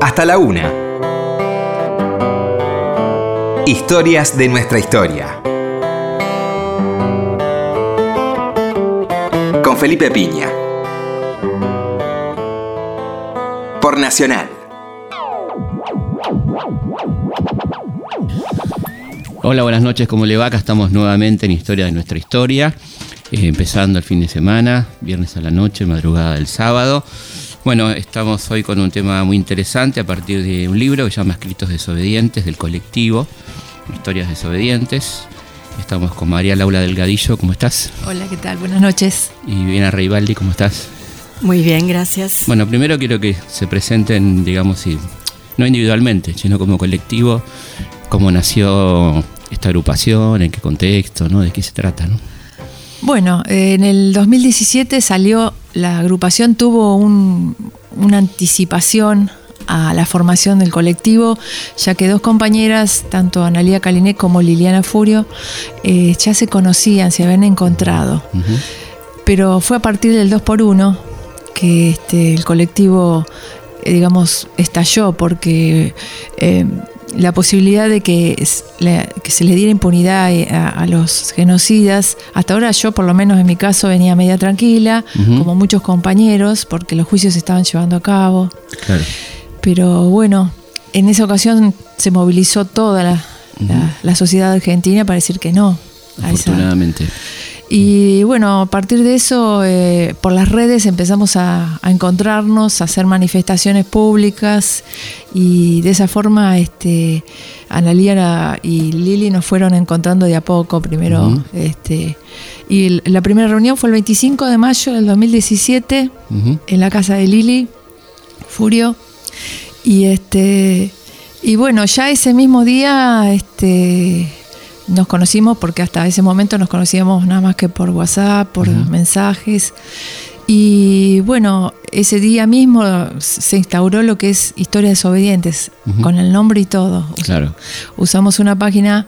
hasta la una. Historias de nuestra historia. Con Felipe Piña. Por Nacional. Hola, buenas noches, ¿cómo le va? Acá estamos nuevamente en Historia de nuestra historia, eh, empezando el fin de semana, viernes a la noche, madrugada del sábado. Bueno, estamos hoy con un tema muy interesante a partir de un libro que se llama Escritos Desobedientes del colectivo, Historias Desobedientes. Estamos con María Laura Delgadillo, ¿cómo estás? Hola, ¿qué tal? Buenas noches. Y Viviana Reibaldi, ¿cómo estás? Muy bien, gracias. Bueno, primero quiero que se presenten, digamos, no individualmente, sino como colectivo, cómo nació esta agrupación, en qué contexto, ¿no? ¿De qué se trata, no? Bueno, en el 2017 salió, la agrupación tuvo una anticipación a la formación del colectivo, ya que dos compañeras, tanto Analia Caliné como Liliana Furio, eh, ya se conocían, se habían encontrado. Pero fue a partir del 2 por 1 que este, el colectivo, eh, digamos, estalló, porque eh, la posibilidad de que, se le diera impunidad eh, a, los genocidas, hasta ahora yo por lo menos en mi caso venía media tranquila, como muchos compañeros, porque los juicios se estaban llevando a cabo. Pero bueno, en esa ocasión se movilizó toda la, sociedad argentina para decir que no. Afortunadamente. Y bueno, a partir de eso, eh, por las redes empezamos a, encontrarnos, a hacer manifestaciones públicas y de esa forma este, Analia y Lili nos fueron encontrando de a poco primero. este, y la primera reunión fue el 25 de mayo del 2017 en la casa de Lili, Furio. Y, este, y bueno, ya ese mismo día... Este, nos conocimos porque hasta ese momento nos conocíamos nada más que por WhatsApp, por mensajes. Y bueno, ese día mismo se instauró lo que es Historias Desobedientes, con el nombre y todo. Claro. Usamos una página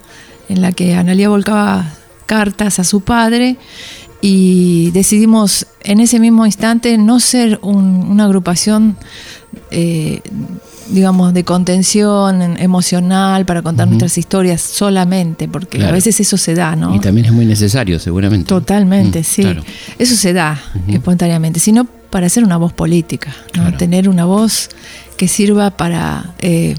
en la que Analia volcaba cartas a su padre y decidimos en ese mismo instante no ser una agrupación eh, digamos, de contención emocional para contar nuestras historias solamente, porque a veces eso se da, ¿no? Y también es muy necesario, seguramente. Totalmente, mm, sí. Eso se da espontáneamente, sino para hacer una voz política, ¿no? Tener una voz que sirva para eh,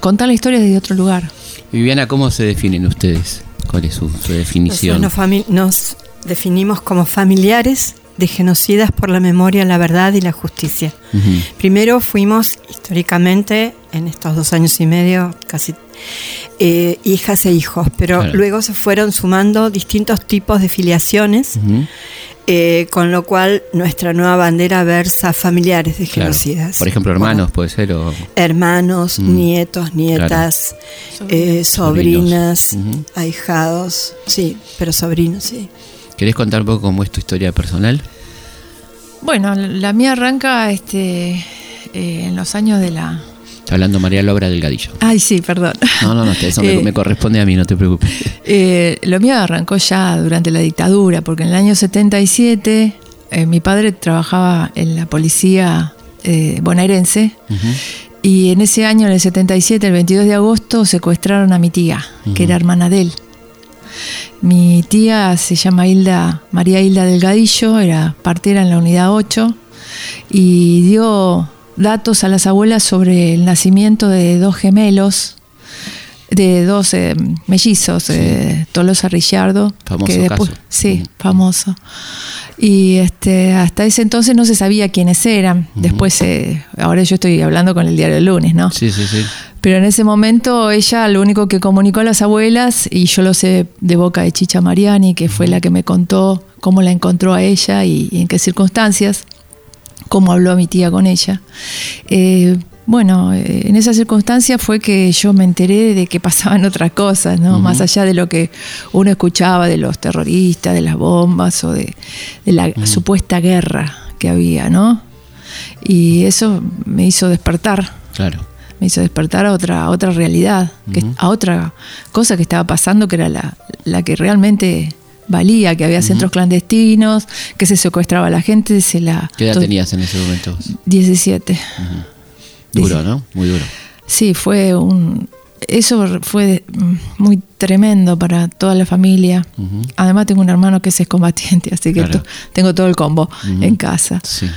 contar la historia desde otro lugar. Viviana, ¿cómo se definen ustedes? ¿Cuál es su, definición? nos definimos como familiares de genocidas por la memoria, la verdad y la justicia. Primero fuimos históricamente, en estos dos años y medio, casi eh, hijas e hijos, pero luego se fueron sumando distintos tipos de filiaciones, eh, con lo cual nuestra nueva bandera versa familiares de genocidas. Por ejemplo, hermanos, puede ser. Hermanos, mm. nietos, nietas, eh, sobrinas, ahijados, sí, pero sobrinos, sí. ¿Querés contar un poco cómo es tu historia personal? Bueno, la mía arranca este, eh, en los años de la... Está hablando María Laura Delgadillo. Ay, sí, perdón. No, no, no, eso me, eh, corresponde a mí, no te preocupes. Eh, lo mío arrancó ya durante la dictadura, porque en el año 77 mi padre trabajaba en la policía bonaerense y en ese año, en el 77, el 22 de agosto, secuestraron a mi tía, que era hermana de él. Mi tía se llama Hilda, María Hilda Delgadillo, era partera en la unidad 8 y dio datos a las abuelas sobre el nacimiento de dos gemelos, de dos eh, mellizos, eh, Tolosa Richardo. Famoso caso. Sí, famoso. Y este, hasta ese entonces no se sabía quiénes eran. Después, eh, ahora yo estoy hablando con el diario del lunes, ¿no? Sí, sí, sí. Pero en ese momento ella lo único que comunicó a las abuelas, y yo lo sé de boca de Chicha Mariani, que fue la que me contó cómo la encontró a ella y, en qué circunstancias, cómo habló mi tía con ella. Eh, bueno, eh, en esa circunstancia fue que yo me enteré de que pasaban otras cosas, ¿no? Más allá de lo que uno escuchaba de los terroristas, de las bombas o de, la supuesta guerra que había, ¿no? Y eso me hizo despertar. Claro me hizo despertar a otra, otra realidad, a otra cosa que estaba pasando, que era la, la que realmente valía, que había centros clandestinos, que se secuestraba a la gente, se la... ¿Qué edad tenías en ese momento? 17. Duro, ¿no? Muy duro. Sí, fue un... Eso fue muy tremendo para toda la familia. Además tengo un hermano que es excombatiente, así que tengo todo el combo en casa. Sí.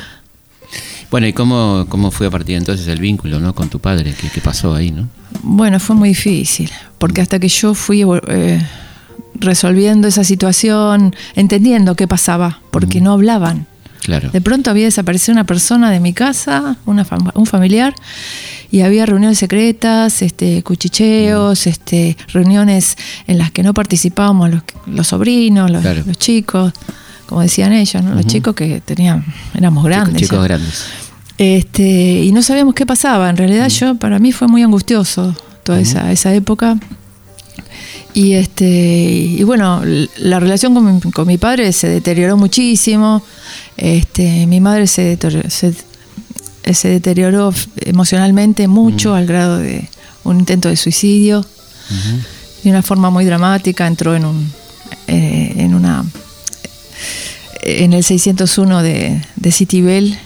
Bueno, ¿y cómo, cómo fue a partir de entonces el vínculo ¿no? con tu padre? ¿Qué, pasó ahí? no? Bueno, fue muy difícil, porque hasta que yo fui eh, resolviendo esa situación, entendiendo qué pasaba, porque no hablaban. Claro. De pronto había desaparecido una persona de mi casa, una un familiar, y había reuniones secretas, este, cuchicheos, este, reuniones en las que no participábamos los, sobrinos, los, chicos, como decían ellos, los chicos que tenían, éramos grandes. Chicos, grandes. Este, y no sabíamos qué pasaba. En realidad, yo, para mí fue muy angustioso toda esa, esa época. Y este y bueno, la relación con mi, con mi padre se deterioró muchísimo. Este, mi madre se, se, deterioró emocionalmente mucho al grado de un intento de suicidio. De una forma muy dramática, entró en un eh, en una en el 601 de, de Citibel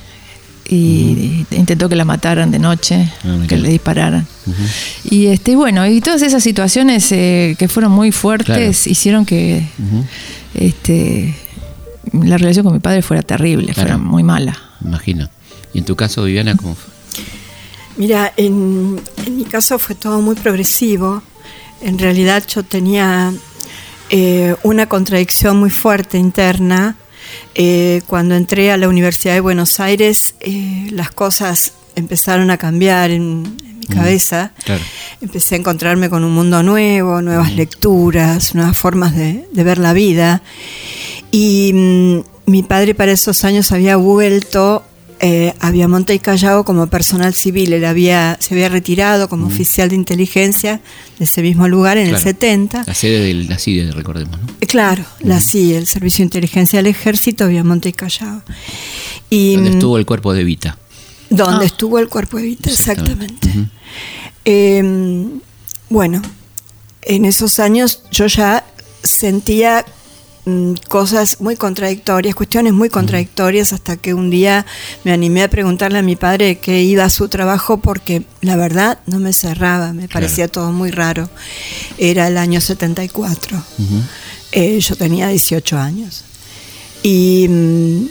y intentó que la mataran de noche, ah, que le dispararan. Y este bueno, y todas esas situaciones eh, que fueron muy fuertes hicieron que este la relación con mi padre fuera terrible, fuera muy mala. Imagino. ¿Y en tu caso, Viviana, cómo fue? Mira, en, en mi caso fue todo muy progresivo. En realidad yo tenía eh, una contradicción muy fuerte interna. Eh, cuando entré a la Universidad de Buenos Aires, eh, las cosas empezaron a cambiar en, mi mm, cabeza. Empecé a encontrarme con un mundo nuevo, nuevas mm. lecturas, nuevas formas de, de ver la vida. Y mm, mi padre para esos años había vuelto eh, había Monte y Callao como personal civil, él había, se había retirado como mm. oficial de inteligencia de ese mismo lugar en el 70. La sede de la CIE, recordemos, ¿no? Eh, claro, la CIE, el Servicio de Inteligencia del Ejército, había Monte y Callao. Y, donde mm, estuvo el cuerpo de Vita. Donde ah. estuvo el cuerpo de Vita, exactamente. Em, bueno, en esos años yo ya sentía cosas muy contradictorias, cuestiones muy contradictorias, hasta que un día me animé a preguntarle a mi padre qué iba a su trabajo porque la verdad no me cerraba, me parecía todo muy raro. Era el año 74, eh, yo tenía 18 años. Y mm,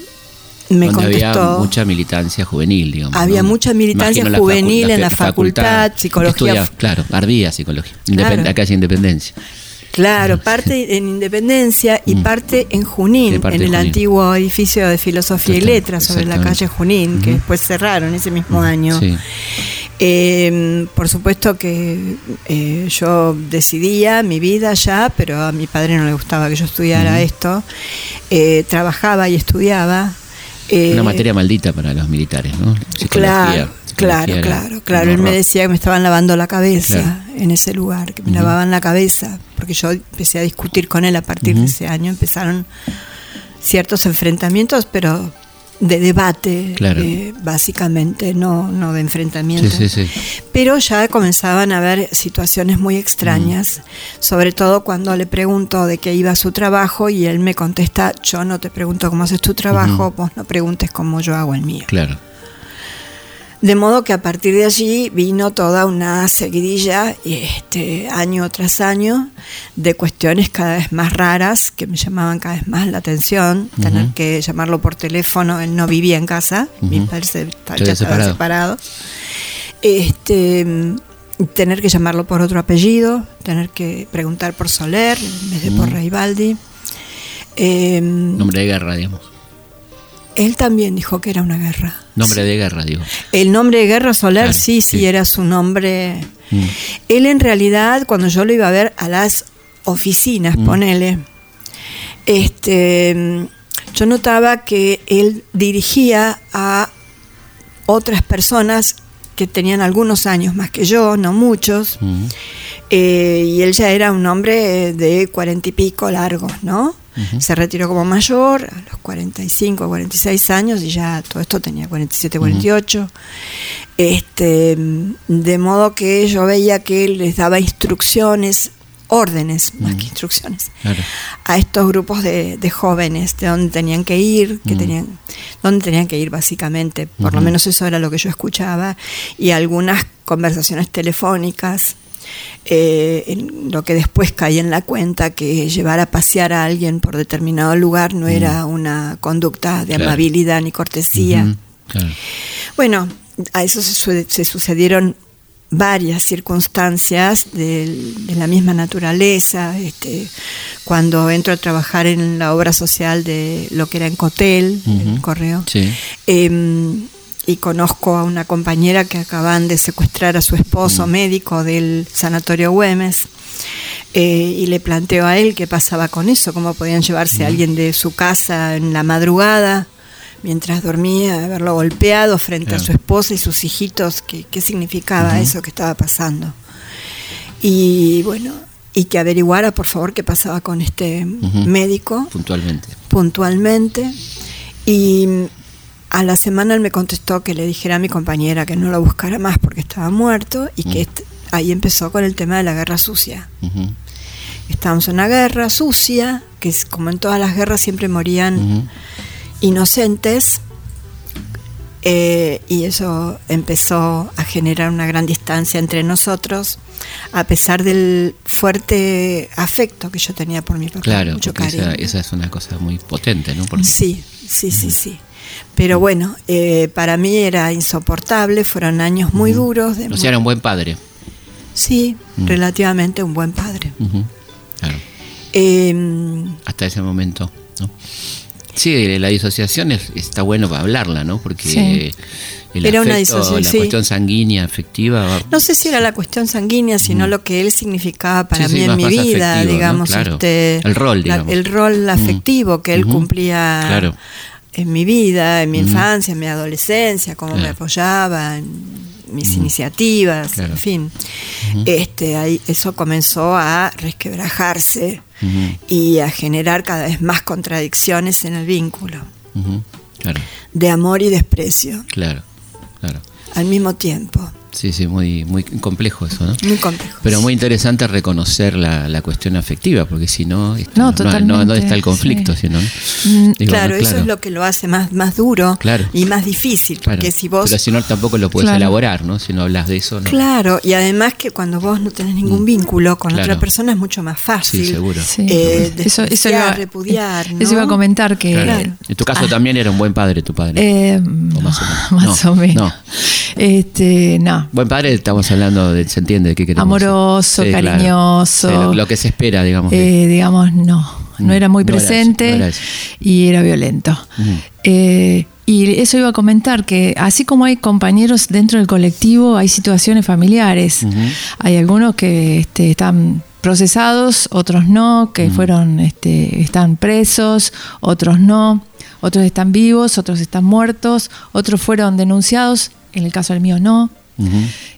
me contestó. Había mucha militancia juvenil, digamos. Había mucha militancia juvenil en la facultad, psicología. claro, ardía psicología, acá es independencia. Claro, parte en Independencia y mm. parte en Junín, en el antiguo edificio de Filosofía y Letras sobre la calle Junín, que después cerraron ese mismo año. Em, por supuesto que eh, yo decidía mi vida ya, pero a mi padre no le gustaba que yo estudiara esto. Eh, trabajaba y estudiaba. Una eh, materia maldita para los militares, ¿no? Claro, claro, claro, claro. Él me decía que me estaban lavando la cabeza en ese lugar, que me lavaban la cabeza, porque yo empecé a discutir con él a partir de ese año, empezaron ciertos enfrentamientos, pero de debate, eh, básicamente, no, no de enfrentamiento. Pero ya comenzaban a haber situaciones muy extrañas, sobre todo cuando le pregunto de qué iba su trabajo y él me contesta, yo no te pregunto cómo haces tu trabajo, vos no preguntes cómo yo hago el mío. Claro. De modo que a partir de allí vino toda una seguidilla, este, año tras año, de cuestiones cada vez más raras que me llamaban cada vez más la atención. Tener que llamarlo por teléfono, él no vivía en casa, mi padre se, ya estaba separado. Este, tener que llamarlo por otro apellido, tener que preguntar por Soler en vez de por Reibaldi. Nombre de guerra, digamos. Él también dijo que era una guerra. Nombre de guerra, digo. El nombre de guerra solar, sí, sí, era su nombre. Mm. Él en realidad, cuando yo lo iba a ver a las oficinas, mm. ponele, este, yo notaba que él dirigía a otras personas que tenían algunos años más que yo, no muchos, mm. eh, y él ya era un hombre de cuarenta y pico largos, ¿no? Se retiró como mayor a los 45, 46 años y ya todo esto tenía 47, 48. este, de modo que yo veía que él les daba instrucciones órdenes más que instrucciones a estos grupos de, jóvenes de dónde tenían que ir que tenían dónde tenían que ir básicamente. Por lo menos eso era lo que yo escuchaba y algunas conversaciones telefónicas eh, en lo que después caí en la cuenta que llevar a pasear a alguien por determinado lugar no era una conducta de amabilidad ni cortesía. Bueno, a eso se, sucedieron varias circunstancias de, la misma naturaleza. Este, cuando entro a trabajar en la obra social de lo que era en Cotel, el correo, em, y conozco a una compañera que acaban de secuestrar a su esposo mm. médico del sanatorio Güemes. Eh, y le planteo a él qué pasaba con eso, cómo podían llevarse a mm. alguien de su casa en la madrugada mientras dormía, haberlo golpeado frente a su esposa y sus hijitos, qué, qué significaba eso que estaba pasando. Y bueno, y que averiguara por favor qué pasaba con este médico. Puntualmente. Puntualmente. Y a la semana él me contestó que le dijera a mi compañera que no lo buscara más porque estaba muerto y que mm. ahí empezó con el tema de la guerra sucia. Estábamos en una guerra sucia, que es, como en todas las guerras siempre morían inocentes, eh, y eso empezó a generar una gran distancia entre nosotros, a pesar del fuerte afecto que yo tenía por mi papá. Claro, esa, esa, es una cosa muy potente, ¿no? Sí, sí, sí, sí. Pero bueno, eh, para mí era insoportable, fueron años muy duros. o sea, era un buen padre. Sí, relativamente un buen padre. Claro. Em, Hasta ese momento, ¿no? Sí, la disociación está bueno para hablarla, ¿no? Porque era una disociación, la cuestión sanguínea, afectiva. No sé si era la cuestión sanguínea, sino lo que él significaba para mí en mi vida, digamos, este, el rol, digamos. el rol afectivo que él cumplía. Claro en mi vida, en mi infancia, en mi adolescencia, cómo me apoyaba en mis iniciativas, en fin. este, ahí, eso comenzó a resquebrajarse y a generar cada vez más contradicciones en el vínculo. De amor y desprecio. Claro, claro. Al mismo tiempo. Sí, sí, muy, muy complejo eso, ¿no? Muy complejo. Pero muy interesante reconocer la, la cuestión afectiva, porque si no, no, no, no, está el conflicto, sino, mm, claro, eso es lo que lo hace más, más duro y más difícil, porque si vos... Pero si no, tampoco lo puedes elaborar, ¿no? Si no hablas de eso, ¿no? Claro, y además que cuando vos no tenés ningún mm. vínculo con otra persona es mucho más fácil. Sí, seguro. Eh, eso, eso iba, repudiar, Eso iba a comentar que... En tu caso ah. también era un buen padre tu padre. Eh, más o menos. Más o menos. Este, no. Buen padre, estamos hablando de, se entiende de qué queremos. Amoroso, cariñoso. lo, que se espera, digamos. Eh, digamos, no. No era muy presente y era violento. Eh, y eso iba a comentar que así como hay compañeros dentro del colectivo, hay situaciones familiares. Hay algunos que este, están procesados, otros no, que fueron, este, están presos, otros no, otros están vivos, otros están muertos, otros fueron denunciados en el caso del mío no.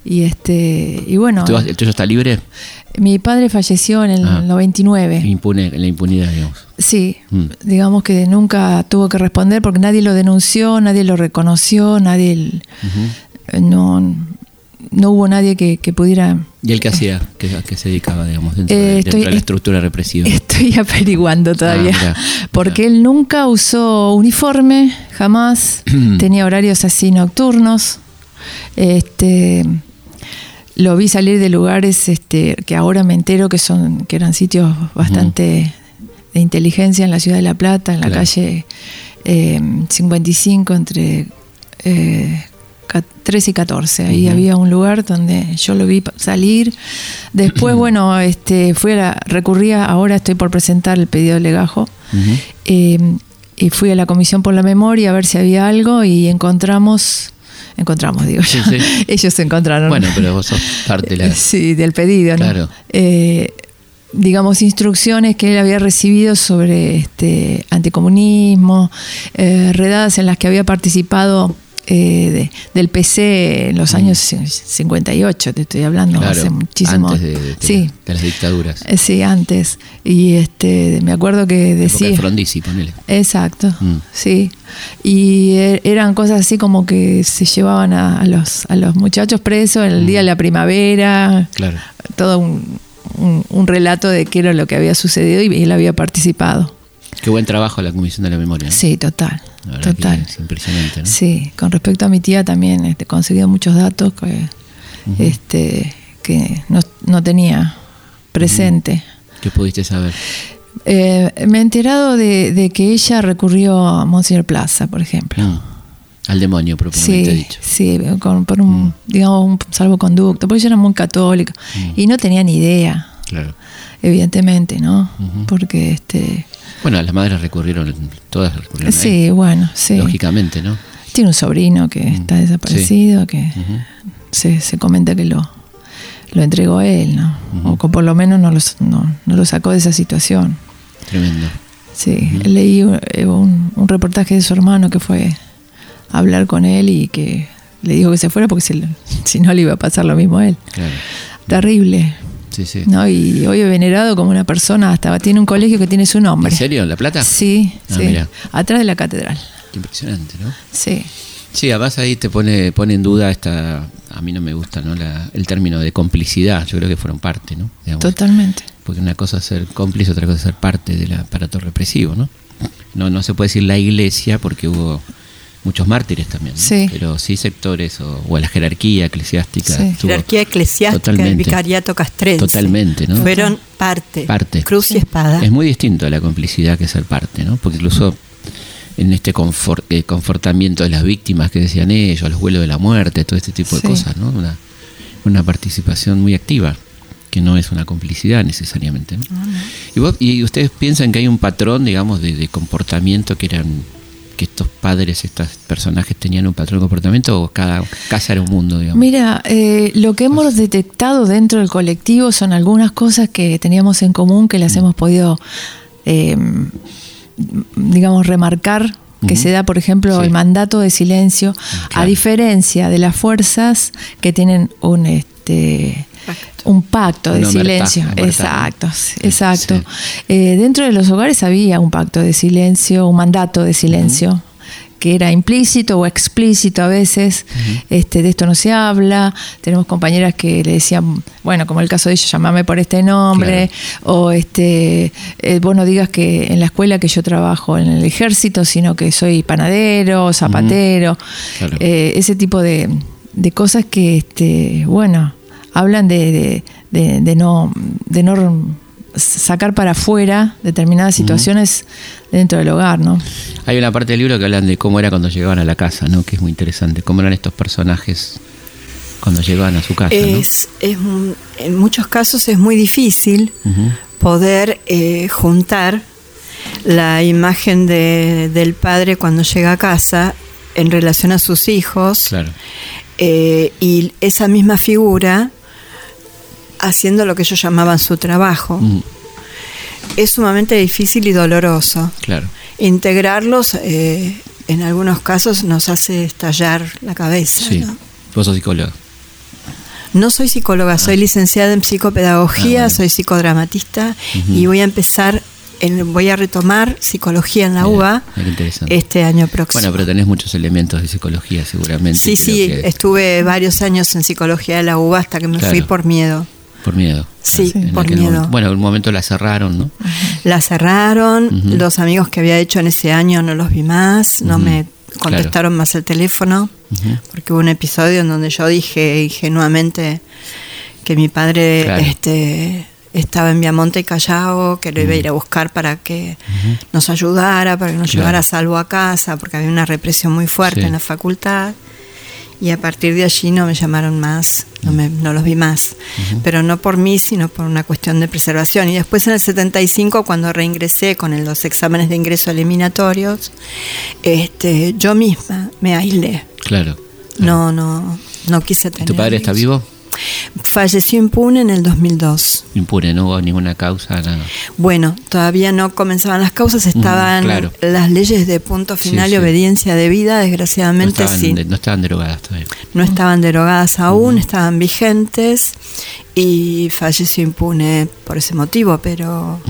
Y este y bueno. ¿El tuyo está libre? Mi padre falleció en el 99. Ah. Impune, en la impunidad, digamos. Sí, mm. digamos que nunca tuvo que responder porque nadie lo denunció, nadie lo reconoció, nadie. No, no hubo nadie que, pudiera... ¿Y él qué hacía? ¿Qué, se dedicaba, digamos, dentro, de, eh, la estructura represiva? Estoy averiguando todavía. Ah, porque él nunca usó uniforme, jamás. tenía horarios así nocturnos. Este, lo vi salir de lugares este, que ahora me entero que, son, que eran sitios bastante de inteligencia en la ciudad de La Plata, en la calle 55, eh, entre... Eh, 13 y 14. Ahí había un lugar donde yo lo vi salir. Después, bueno, este, fui a la, recurría, ahora estoy por presentar el pedido de legajo. Em, y fui a la Comisión por la Memoria a ver si había algo y encontramos encontramos, digo yo. Ellos encontraron. Bueno, pero vos sos parte la... Sí, del pedido, ¿no? Claro. Eh, digamos, instrucciones que él había recibido sobre este anticomunismo, eh, redadas en las que había participado eh, del PC en los mm. años 58, te estoy hablando, hace muchísimo. Antes de, sí. de las dictaduras. Eh, sí, antes. Y este me acuerdo que decía. Frondizi, ponele. Exacto, mm. sí. Y er, eran cosas así como que se llevaban a, los, a los muchachos presos en el día de la primavera. Claro. Todo un un, un relato de qué era lo que había sucedido y él había participado. Qué buen trabajo la Comisión de la Memoria. ¿no? Sí, total. La verdad que Total. Es impresionante, ¿no? Sí, con respecto a mi tía también este, he conseguido muchos datos que, este, que no, no tenía presente. ¿Qué pudiste saber? Eh, me he enterado de, de que ella recurrió a Monsignor Plaza, por ejemplo. Mm. Al demonio, propiamente Sí, dicho. sí, con- por un, Mm. digamos, un salvoconducto, porque ella era muy católica Mm. y no tenía ni idea, Claro. evidentemente, ¿no? Porque, este, Bueno, las madres recurrieron, todas recurrieron. sí, bueno, sí. Lógicamente, ¿no? Tiene un sobrino que está desaparecido, que se, se comenta que lo, lo entregó a él, ¿no? O que por lo menos no, los- no, no lo sacó de esa situación. Tremendo. Sí, leí eh, un, un reportaje de su hermano que fue a hablar con él y que le dijo que se fuera porque si, si no le iba a pasar lo mismo a él. Claro. Terrible, Sí, sí. ¿no? Y hoy he venerado como una persona, hasta tiene un colegio que tiene su nombre. ¿En serio? ¿En La Plata? Sí, Ah, sí, atrás de la catedral. Qué impresionante, ¿no? Sí, Sí, además ahí te pone, pone en duda esta, a mí no me gusta ¿no? La- el término de complicidad, yo creo que fueron parte, ¿no? Digamos, totalmente. Porque una cosa es ser cómplice, otra cosa es ser parte del aparato represivo, ¿no? No, no se puede decir la iglesia porque hubo muchos mártires también, ¿no? Sí. pero sí sectores o, o la jerarquía eclesiástica. Sí. Jerarquía eclesiástica del totalmente. vicariato castrense. Totalmente, ¿no? Fueron parte. Parte. Cruz y espada. Es muy distinto a la complicidad que ser parte, ¿no? Porque incluso en este confort- eh, confortamiento de las víctimas que decían ellos, los vuelos de la muerte, todo este tipo de Sí. cosas, ¿no? Una, una participación muy activa, que no es una complicidad necesariamente. ¿no? ¿Y, vos- y ustedes piensan que hay un patrón, digamos, de, de comportamiento que eran que estos padres, estos personajes tenían un patrón de comportamiento o cada casa era un mundo, digamos? Mira, eh, lo que hemos detectado dentro del colectivo son algunas cosas que teníamos en común que las hemos podido, eh, digamos, remarcar. Que se da, por ejemplo, Sí. el mandato de silencio, a Claro. diferencia de las fuerzas que tienen un este Pacto. un pacto de silencio. Exacto, exacto. Sí. Eh, dentro de los hogares había un pacto de silencio, un mandato de silencio. que era implícito o explícito a veces, este, de esto no se habla, tenemos compañeras que le decían, bueno, como el caso de ella, llamame por este nombre, o este, eh, vos no digas que en la escuela que yo trabajo en el ejército, sino que soy panadero, zapatero, Claro. eh, ese tipo de, de cosas que, este, bueno, hablan de, de- de- de no, de no sacar para afuera determinadas situaciones dentro del hogar, ¿no? Hay una parte del libro que hablan de cómo era cuando llegaban a la casa, ¿no? Que es muy interesante. Cómo eran estos personajes cuando llegaban a su casa, ¿no? Es, en muchos casos es muy difícil poder eh, juntar la imagen de- del padre cuando llega a casa en relación a sus hijos Claro. eh, y esa misma figura haciendo lo que ellos llamaban su trabajo. Mm, Es sumamente difícil y doloroso. claro. Integrarlos eh, en algunos casos nos hace estallar la cabeza. Sí. ¿no? Vos sos psicólogo. No soy psicóloga, soy licenciada en psicopedagogía, Ah, bueno. soy psicodramatista y voy a empezar, en- voy a retomar psicología en la Mira, UBA mira este año próximo. Bueno, pero tenés muchos elementos de psicología seguramente. sí, sí, que- estuve varios años en psicología de la UBA hasta que me Claro. fui por miedo. Por miedo. Sí, En por miedo. momento. Bueno, en un momento la cerraron, ¿no? La cerraron, los amigos que había hecho en ese año no los vi más, no me contestaron más el teléfono, porque hubo un episodio en donde yo dije ingenuamente que mi padre Claro. este, estaba en Viamonte y Callao, que lo iba a ir a buscar para que nos ayudara, para que nos Claro. llevara a salvo a casa, porque había una represión muy fuerte Sí. en la facultad. Y a partir de allí no me llamaron más, no, me- no los vi más. Pero no por mí, sino por una cuestión de preservación. Y después en el 75, cuando reingresé con el- los exámenes de ingreso eliminatorios, este, yo misma me aislé. Claro. No, no, no quise ¿Y tener. ¿Tu padre está vivo? Falleció impune en el 2002. Impune, no hubo ninguna causa, nada. Bueno, todavía no comenzaban las causas, estaban claro. las leyes de punto final Sí, y sí. obediencia de vida, No desgraciadamente estaban, sí. no estaban derogadas todavía. no estaban derogadas aún, estaban vigentes y falleció impune por ese motivo, pero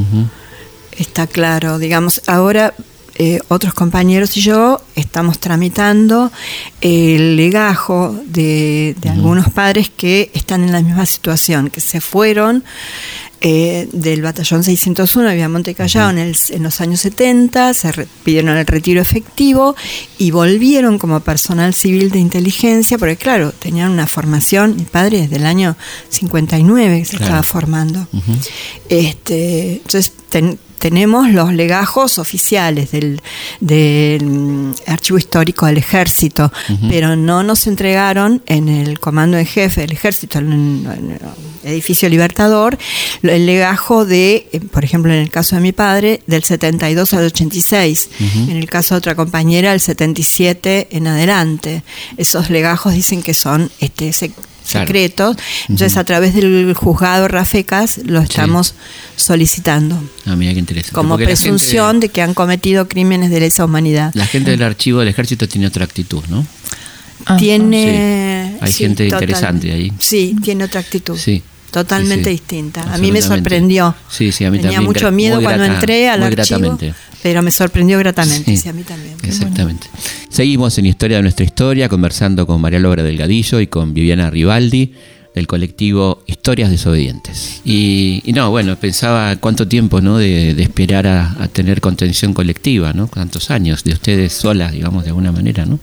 está claro, digamos, ahora eh, otros compañeros y yo estamos tramitando el legajo de, de algunos padres que están en la misma situación, que se fueron eh, del batallón 601 de Monte Callao en, el- en los años 70, se re- pidieron el retiro efectivo y volvieron como personal civil de inteligencia, porque claro, tenían una formación, mi padre desde el año 59 que se Claro. estaba formando. este, entonces ten- tenemos los legajos oficiales del, del, mm, archivo histórico del ejército, pero no nos entregaron en el comando en jefe del ejército, en, en el edificio Libertador, el legajo de, eh, por ejemplo, en el caso de mi padre, del 72 al 86, en el caso de otra compañera, del 77 en adelante. Esos legajos dicen que son este, Claro. secretos, entonces a través del juzgado Rafecas lo estamos solicitando Ah, mira qué interesante. como Porque presunción gente- de que han cometido crímenes de lesa humanidad. La gente del archivo del ejército tiene otra actitud, ¿no? Ah, tiene Sí. Hay gente interesante ahí. Sí, tiene otra actitud. Sí. Totalmente distinta. A mí me sorprendió. Sí, sí, a mí Tenía también. mucho miedo cuando entré al archivo. Pero me sorprendió gratamente. Sí. Sí, a mí también. Exactamente. Seguimos en Historia de nuestra historia, conversando con María Logra Delgadillo y con Viviana Rivaldi del colectivo Historias Desobedientes. Y, y no, bueno, pensaba cuánto tiempo, ¿no? De, de esperar a, a tener contención colectiva, ¿no? Cuántos años de ustedes solas, digamos, de alguna manera, ¿no?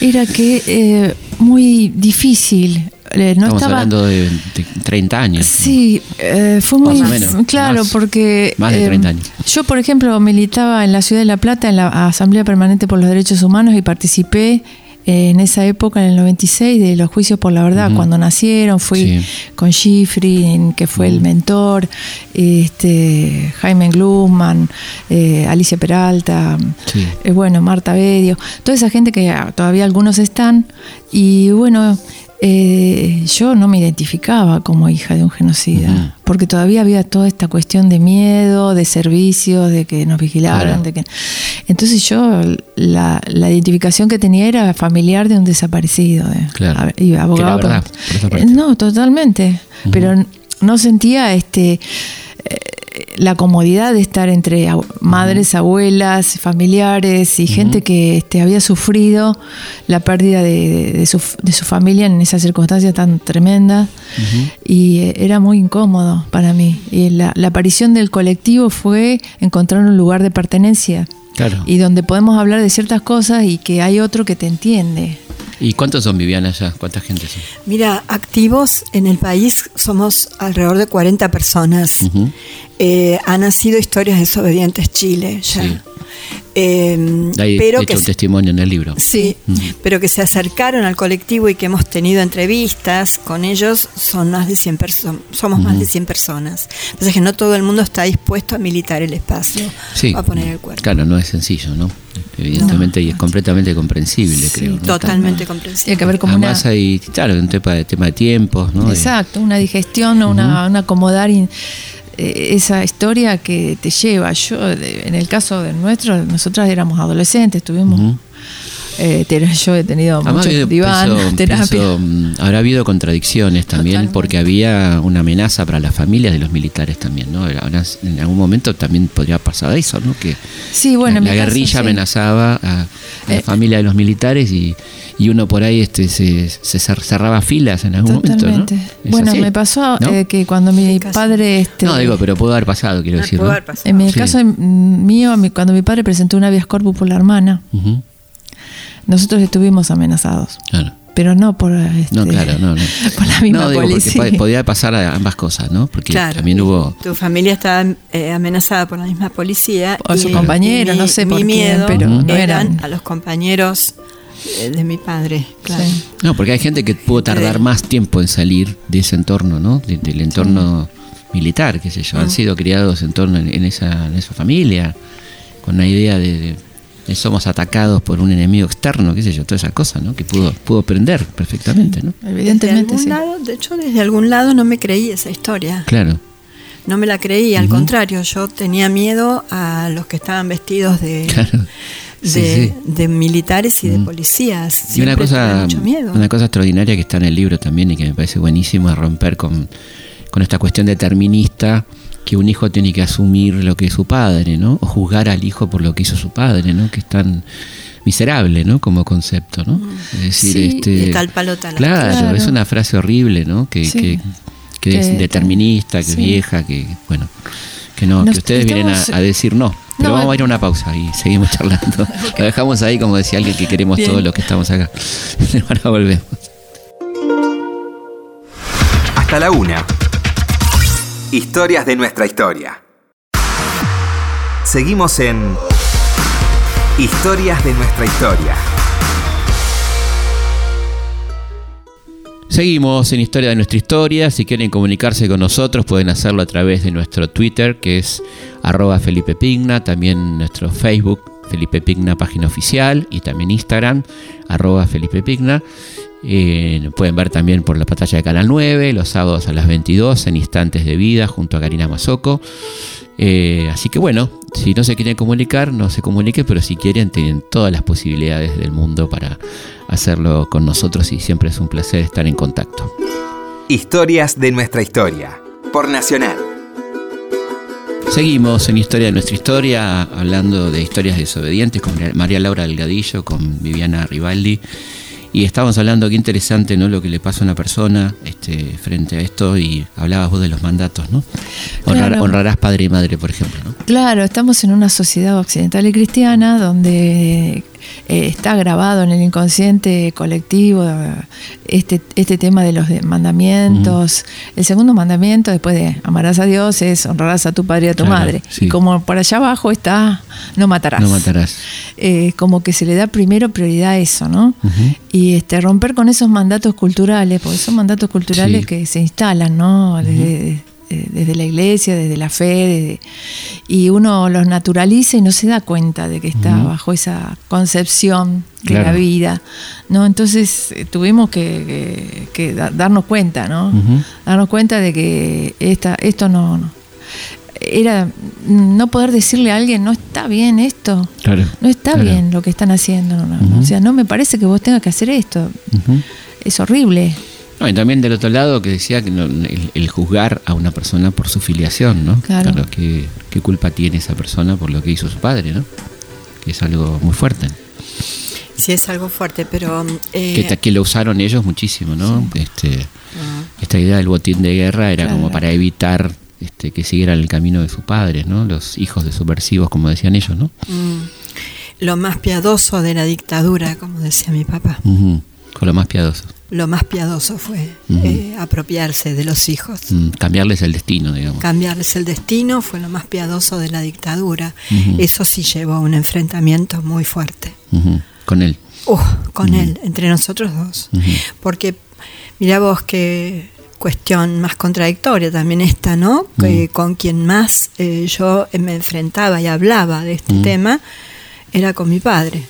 Era que eh, muy difícil. Eh, no Estamos estaba. hablando de, de 30 años. Sí, eh, fue muy menos, claro más- porque más de eh, 30 años. yo, por ejemplo, militaba en la ciudad de La Plata en la Asamblea Permanente por los Derechos Humanos y participé eh, en esa época, en el 96, de los juicios por la verdad. Cuando nacieron, fui Sí. con Schifrin, que fue el mentor, este, Jaime Glusman, eh, Alicia Peralta, Sí. eh, bueno, Marta Bedio, toda esa gente que ah, todavía algunos están. Y bueno, eh, yo no me identificaba como hija de un genocida, porque todavía había toda esta cuestión de miedo, de servicios, de que nos vigilaran. Claro. De que... Entonces yo la, la identificación que tenía era familiar de un desaparecido. de- Claro. y abogado verdad, por- Eh. No, totalmente. Pero no sentía este eh, la comodidad de estar entre madres, abuelas, familiares y gente que este, había sufrido la pérdida de, de- de su, de su familia en esas circunstancias tan tremendas. Y eh, era muy incómodo para mí. Y la, la aparición del colectivo fue encontrar un lugar de pertenencia Claro. y donde podemos hablar de ciertas cosas y que hay otro que te entiende. ¿Y cuántos son Viviana ya? ¿Cuánta gente son? Mira, activos en el país somos alrededor de 40 personas. Ujú. Eh, ha nacido Historias Desobedientes Chile ya. Sí. Eh, Hay pero hecho que un testimonio en el libro. Sí, pero que se acercaron al colectivo y que hemos tenido entrevistas con ellos son más de 100 personas, somos más de 100 personas. Entonces que no todo el mundo está dispuesto a militar el espacio, Sí. a poner el cuerpo. Claro, no es sencillo, ¿no? Evidentemente, y es completamente comprensible, creo. ¿no? Totalmente Tiene comprensible. que ver como una... Además hay, claro, un tema de, tema de tiempos, ¿no? Exacto, una digestión, o una, una acomodar in- esa historia que te lleva. Yo, de- en el caso del nuestro, nosotras éramos adolescentes, tuvimos. Eh, yo he tenido Además, mucho diván, pienso- terapia. pienso, mm, habrá habido contradicciones también Totalmente. porque había una amenaza para las familias de los militares también, ¿no? Ahora, En algún momento también podría pasar eso, ¿no? Que Sí, bueno, en la, la caso, guerrilla sí. amenazaba a, a la Eh. familia de los militares y, y uno por ahí este, se, se cer- cerraba filas en algún Totalmente. momento, ¿no? Es Bueno, así, me pasó ¿no? eh, que cuando mi caso. padre. Este, No, digo, pero pudo haber pasado, quiero decir, pudo ¿no? haber pasado. En mi Sí. caso mm, mío, mi- cuando mi padre presentó un habeas corpus por la hermana, nosotros estuvimos amenazados. claro. Pero no por, este, No, claro, no, no. por la misma no, digo, porque policía. po- podía pasar a ambas cosas, ¿no? Porque Claro, también hubo... tu familia estaba eh, amenazada por la misma policía. O su compañero, y no sé mi por quién, miedo pero no eran eran. a los compañeros eh, de mi padre. Claro. Sí. No, porque hay gente que pudo tardar más tiempo en salir de ese entorno, ¿no? De- del entorno militar, qué sé yo. Mm. Han sido criados en torno en, en esa, en esa familia, con una idea de, de- de somos atacados por un enemigo externo, qué sé yo, toda esa cosa, ¿no? Que pudo, pudo aprender perfectamente, ¿no? Evidentemente, desde algún sí. lado, de hecho, desde algún lado no me creí esa historia. Claro. No me la creí, al contrario, yo tenía miedo a los que estaban vestidos de, Claro. de, Sí, sí. de militares y de policías. Y una cosa, mucho miedo. una cosa extraordinaria que está en el libro también y que me parece buenísimo es romper con, con esta cuestión determinista que un hijo tiene que asumir lo que es su padre, ¿no? O juzgar al hijo por lo que hizo su padre, ¿no? Que es tan miserable, ¿no? Como concepto, ¿no? Es decir, Sí, este... de tal palo tal Claro, Claro. es una frase horrible, ¿no? Que, Sí. que, que, es determinista, que sí. es vieja, que bueno, que no, Nos que ustedes vienen a, decir no. Pero No, vamos a ir a una pausa y seguimos charlando. Lo dejamos ahí como decía alguien que queremos Bien. todos los que estamos acá. Ahora volvemos. Hasta la una. Historias de nuestra historia. Seguimos en Historias de nuestra historia. Seguimos en Historia de nuestra historia. Si quieren comunicarse con nosotros, pueden hacerlo a través de nuestro Twitter, que es arroba Felipe Pigna, también nuestro Facebook, Felipe Pigna, página oficial, y también Instagram, arroba Felipe Pigna. Eh, pueden ver también por la pantalla de Canal 9, los sábados a las 22, en Instantes de Vida, junto a Karina Mazoco. Eh, así que bueno, si no se quieren comunicar, no se comuniquen, pero si quieren, tienen todas las posibilidades del mundo para hacerlo con nosotros y siempre es un placer estar en contacto. Historias de nuestra historia. Por Nacional. Seguimos en Historia de nuestra historia, hablando de historias desobedientes con María Laura Delgadillo, con Viviana Rivaldi. Y estábamos hablando, qué interesante, ¿no? Lo que le pasa a una persona este, frente a esto. Y hablabas vos de los mandatos, ¿no? Honrar- Claro. honrarás padre y madre, por ejemplo, ¿no? Claro, estamos en una sociedad occidental y cristiana donde eh, está grabado en el inconsciente colectivo este, este tema de los mandamientos. El segundo mandamiento, después de amarás a Dios, es honrarás a tu padre y a tu Claro, madre. sí. Y como por allá abajo está, no matarás. No matarás. Eh, como que se le da primero prioridad a eso, ¿no? Y este romper con esos mandatos culturales, porque son mandatos culturales Sí. que se instalan, ¿no? Desde, desde la iglesia, desde la fe, desde- y uno los naturaliza y no se da cuenta de que está bajo esa concepción de Claro. la vida, ¿no? Entonces eh, tuvimos que, que- que da- darnos cuenta, ¿no? Darnos cuenta de que esta, esto no, no- era no poder decirle a alguien, no está bien esto, Claro. no está claro. bien lo que están haciendo. no. O sea, no me parece que vos tengas que hacer esto. Es horrible. No, y también del otro lado que decía que no- el, el juzgar a una persona por su filiación, ¿no? Claro. ¿qué, qué culpa tiene esa persona por lo que hizo su padre, ¿no? Que es algo muy fuerte. Sí, es algo fuerte, pero... eh, que, lo usaron ellos muchísimo, ¿no? Este, ah, esta idea del botín de guerra era Claro. como para evitar este, que siguieran el camino de sus padres, ¿no? Los hijos de subversivos, como decían ellos, ¿no? mm, lo más piadoso de la dictadura, como decía mi papá. Ujú, Con lo más piadoso. Lo más piadoso fue eh, apropiarse de los hijos. Mm, cambiarles el destino, digamos. Cambiarles el destino fue lo más piadoso de la dictadura. Eso sí llevó a un enfrentamiento muy fuerte. Con él. Uh, con él, entre nosotros dos. Porque, mira vos qué cuestión más contradictoria también esta, ¿no? Que con quien más eh, yo me enfrentaba y hablaba de este tema era con mi padre.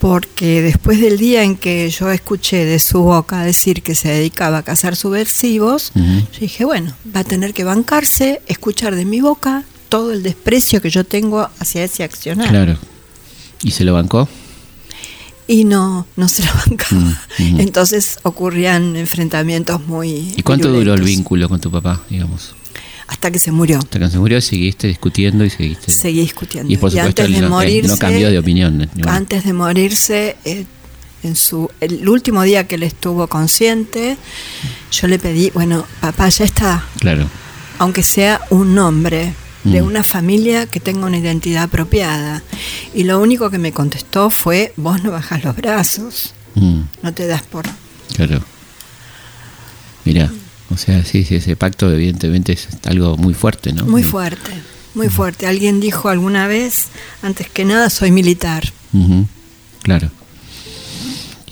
Porque después del día en que yo escuché de su boca decir que se dedicaba a cazar subversivos, yo dije, bueno, va a tener que bancarse, escuchar de mi boca todo el desprecio que yo tengo hacia ese accionar. Claro. ¿Y se lo bancó? Y no, no se lo bancaba. Mm, mm. Entonces ocurrían enfrentamientos muy. ¿Y cuánto duró el vínculo con tu papá, digamos? Hasta que se murió. Hasta que se murió, seguiste discutiendo y seguiste. Seguí discutiendo. Y por supuesto, antes él de no, él morirse. no cambió de opinión. ni- Antes de morirse, eh, en su el último día que él estuvo consciente, yo le pedí, bueno, papá, ya está, Claro. aunque sea un nombre de Mm. una familia que tenga una identidad apropiada. Y lo único que me contestó fue, vos no bajás los brazos, Mm, no te das por claro. Mira, o sea, sí, sí, ese pacto evidentemente es algo muy fuerte, ¿no? Muy fuerte, muy fuerte. Alguien dijo alguna vez, antes que nada, soy militar. Claro.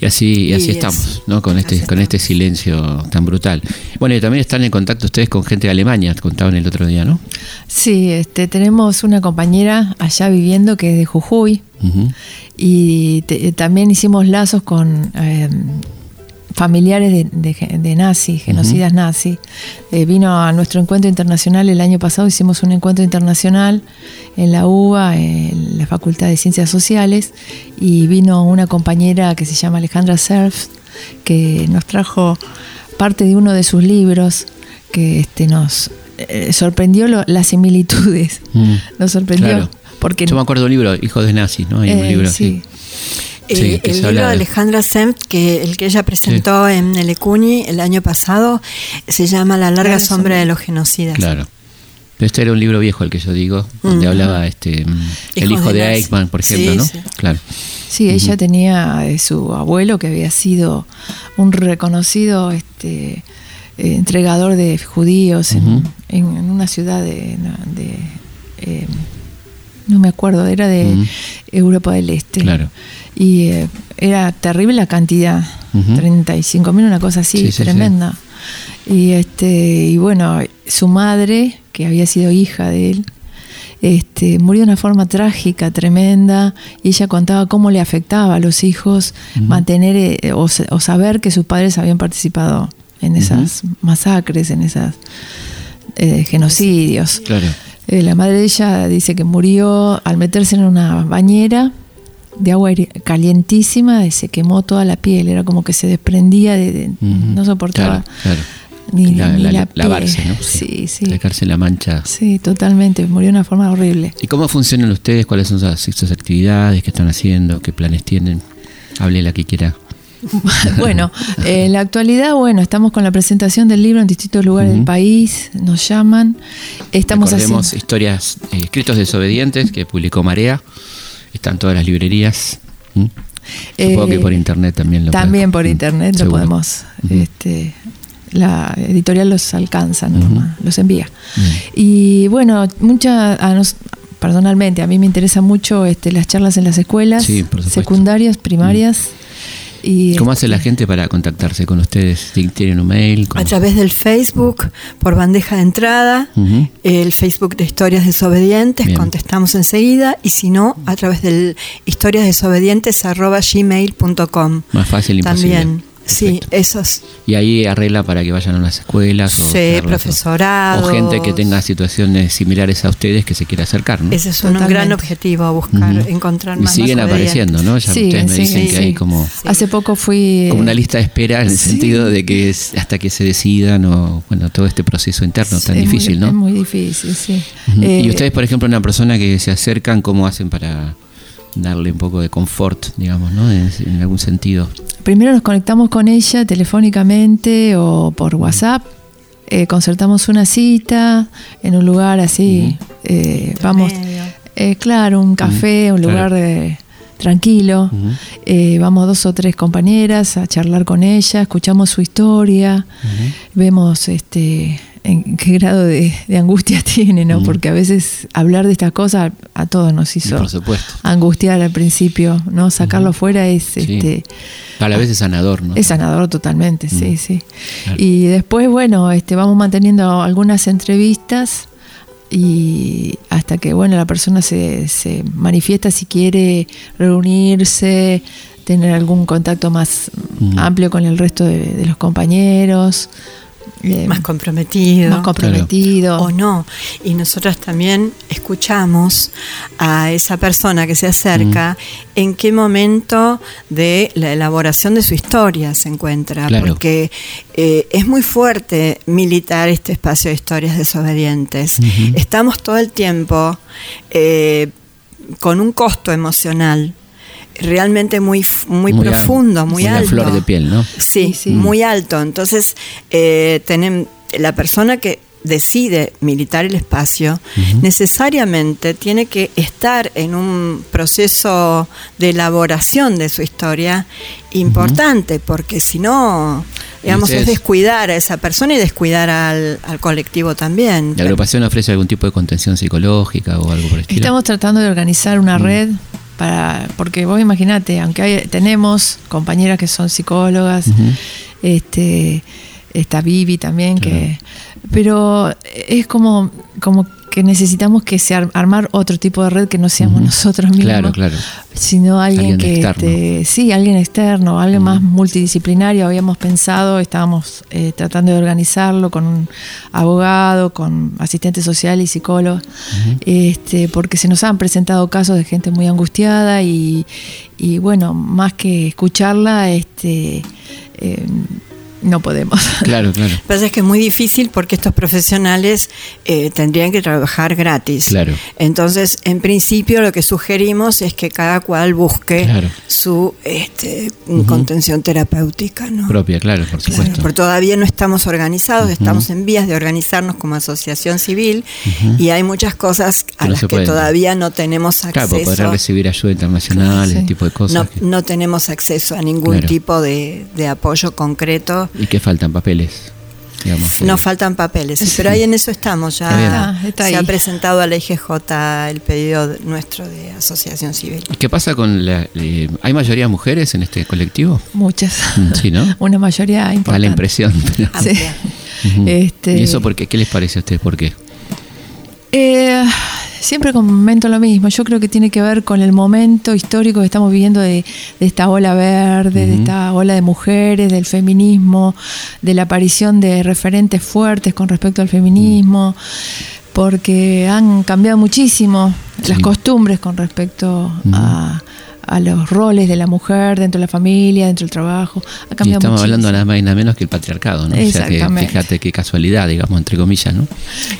Y así, y así Y es- estamos, ¿no? Con este, así con este silencio tan brutal. Bueno, y también están en contacto ustedes con gente de Alemania, contaban el otro día, ¿no? Sí, este, tenemos una compañera allá viviendo que es de Jujuy y te- también hicimos lazos con eh, familiares de, de ge- de nazis, genocidas nazis. Eh, vino a nuestro encuentro internacional el año pasado, hicimos un encuentro internacional en la UBA, en la Facultad de Ciencias Sociales, y vino una compañera que se llama Alejandra Serf, que nos trajo parte de uno de sus libros, que este, nos eh, sorprendió lo- las similitudes. Mm, Nos sorprendió. claro. Porque Yo me acuerdo de un libro, Hijos de Nazis, ¿no? Hay un eh, libro sí. así. Eh, el libro de Alejandra Semt, que el que ella presentó en el Ecuni el año pasado, se llama La larga sombra de los genocidas. Claro. Este era un libro viejo el que yo digo, donde hablaba este el hijo de, Eichmann, por ejemplo, ¿no? Sí. Claro. Sí, ella tenía eh, su abuelo que había sido un reconocido este eh, entregador de judíos en, una ciudad de, eh, no me acuerdo, era de Europa del Este. Claro. Y era terrible la cantidad, 35 mil, una cosa así, tremenda. Y este, y bueno, su madre, que había sido hija de él, este, murió de una forma trágica, tremenda, y ella contaba cómo le afectaba a los hijos mantener eh, o, saber que sus padres habían participado en esas masacres, en esos eh, genocidios. Eh, la madre de ella dice que murió al meterse en una bañera de agua calientísima se quemó toda la piel, era como que se desprendía, de, no soportaba ni, la, la, lavarse, ¿no? Sí, sí. la mancha. Sí, totalmente, murió de una forma horrible. ¿Y cómo funcionan ustedes? ¿Cuáles son sus, actividades? ¿Qué están haciendo? ¿Qué planes tienen? Hable la que quiera. bueno, en la actualidad, bueno, estamos con la presentación del libro en distintos lugares del país, nos llaman. Estamos haciendo historias, eh, escritos desobedientes que publicó Marea. Están todas las librerías. Supongo que eh, por internet también lo También por internet lo podemos. este, la editorial los alcanza, los envía. Y bueno, mucha, personalmente, a mí me interesa mucho este, las charlas en las escuelas secundarias, primarias. ¿Cómo hace la gente para contactarse con ustedes? ¿Tienen un mail? A través del Facebook, por bandeja de entrada, el Facebook de Historias Desobedientes, contestamos enseguida, y si no, a través del historiasdesobedientes.gmail.com. Más fácil imposible. También. Sí, esos. Y ahí arregla para que vayan a las escuelas. Sí, o profesorado. O, gente que tenga situaciones similares a ustedes que se quiera acercar, ¿no? Ese es un gran objetivo, buscar, encontrar más. Y siguen apareciendo, ¿no? Ya ustedes me dicen que hay como. Hace poco fui. Como una lista de espera en el sentido de que es hasta que se decidan o, bueno, todo este proceso interno tan difícil, ¿no? Es muy difícil, sí. y eh, ustedes, por ejemplo, una persona que se acercan, ¿cómo hacen para darle un poco de confort, digamos, ¿no? En, algún sentido. Primero nos conectamos con ella telefónicamente o por WhatsApp. Eh, concertamos una cita en un lugar así, eh, vamos, eh, claro, un café, un lugar tranquilo. vamos dos o tres compañeras a charlar con ella, escuchamos su historia, vemos este en qué grado de, angustia tiene, ¿no? Mm. Porque a veces hablar de estas cosas a todos nos hizo angustiar al principio, ¿no? Sacarlo fuera es este a la vez es sanador, ¿no? Es sanador totalmente, sí, sí. Y después, bueno, este vamos manteniendo algunas entrevistas y hasta que bueno la persona se, se manifiesta si quiere reunirse tener algún contacto más amplio con el resto de los compañeros eh, más comprometido. Más comprometido. O no. Y nosotros también escuchamos a esa persona que se acerca mm. en qué momento de la elaboración de su historia se encuentra. Porque eh, es muy fuerte militar este espacio de historias desobedientes. Estamos todo el tiempo eh, con un costo emocional realmente muy, muy, profundo, muy, alto. flor de piel, ¿no? Sí, sí. muy alto. Entonces, eh, la persona que decide militar el espacio, necesariamente tiene que estar en un proceso de elaboración de su historia importante, porque si no, digamos, es descuidar a esa persona y descuidar al, colectivo también. ¿La agrupación ofrece algún tipo de contención psicológica o algo por el estilo? Estamos tratando de organizar una red para, porque vos imaginate, aunque hay, tenemos compañeras que son psicólogas, este, está Vivi también, que, pero es como, como que necesitamos que se armar otro tipo de red que no seamos nosotros mismos, claro, claro. sino alguien, que este, sí, alguien externo, alguien más multidisciplinario. Habíamos pensado, estábamos eh, tratando de organizarlo con un abogado, con asistente social y psicólogo, este, porque se nos han presentado casos de gente muy angustiada y, bueno, más que escucharla, este, eh, no podemos. Claro, claro. Lo que pasa es que es muy difícil porque estos profesionales eh, tendrían que trabajar gratis. Claro. Entonces, en principio, lo que sugerimos es que cada cual busque Claro. su este, contención terapéutica. ¿no? Propia, claro, por Claro, supuesto. porque todavía no estamos organizados, estamos en vías de organizarnos como asociación civil y hay muchas cosas a las que todavía no tenemos Claro, para poder acceso. recibir ayuda internacional, Sí. ese tipo de cosas. No, que- no tenemos acceso a ningún Claro. tipo de, de apoyo concreto. ¿Y qué faltan papeles? Digamos, que- Nos faltan papeles, sí, pero ahí en eso estamos. Ya Está- está se ha presentado a la IGJ el pedido nuestro de asociación civil. ¿Y ¿Qué pasa con la... eh, ¿Hay mayoría de mujeres en este colectivo? Muchas. Mm, Sí, ¿no? Una mayoría importante. Da la impresión. pero- Sí. Amplia. Ujú. Este- ¿Y eso por qué? ¿Qué les parece a ustedes? ¿Por qué? Eh, siempre comento lo mismo. Yo creo que tiene que ver con el momento histórico que estamos viviendo de, de esta ola verde, de esta ola de mujeres, del feminismo, de la aparición de referentes fuertes con respecto al feminismo, porque han cambiado muchísimo Sí. las costumbres con respecto a, a los roles de la mujer dentro de la familia, dentro del trabajo. Ha Y estamos hablando nada más y nada menos que el patriarcado, ¿no? O sea que fíjate qué casualidad, digamos, entre comillas, ¿no?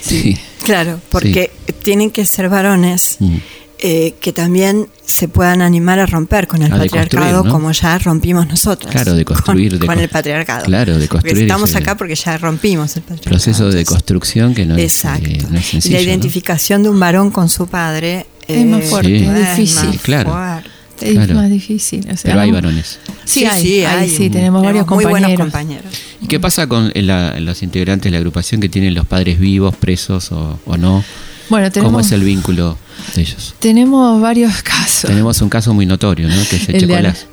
Sí. Claro, porque tienen que ser varones Mm. eh, que también se puedan animar a romper con el A patriarcado como ya rompimos nosotros. Claro, de construir, Con, de con con- el patriarcado. Claro, de Porque construir estamos ese- acá porque ya rompimos el patriarcado. Proceso de construcción que no es, Exacto. eh, no es sencillo. la ¿no? identificación de un varón con su padre Es más fuerte, Sí. es difícil. más Claro. fuerte. Es Claro. más difícil. o sea, Pero hay varones. Sí, hay, hay, sí, tenemos varios muy buenos compañeros. compañeros. ¿Y qué pasa con la- los integrantes de la agrupación que tienen los padres vivos, presos o, o no? Bueno, tenemos, ¿Cómo es el vínculo de ellos? tenemos varios casos. Tenemos un caso muy notorio, ¿no? Que es el, El Checolás.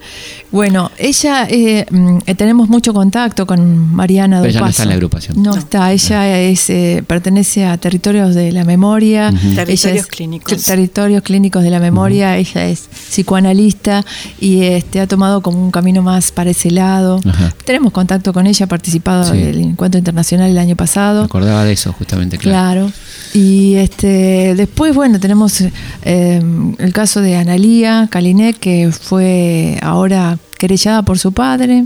Bueno, ella, eh, mm, tenemos mucho contacto con Mariana Pero ella no está en la agrupación. No, está, ella es, eh, pertenece a Territorios de la Memoria. Ujú. Ella Territorios es- clínicos. Territorios Clínicos de la Memoria. Ella es psicoanalista y este, ha tomado como un camino más para ese lado. Ajá. Tenemos contacto con ella, ha participado Sí. del encuentro internacional el año pasado. Me acordaba de eso, justamente, claro. Claro. Y este después, bueno, tenemos eh, el caso de Analía Kalinek, que fue ahora querellada por su padre.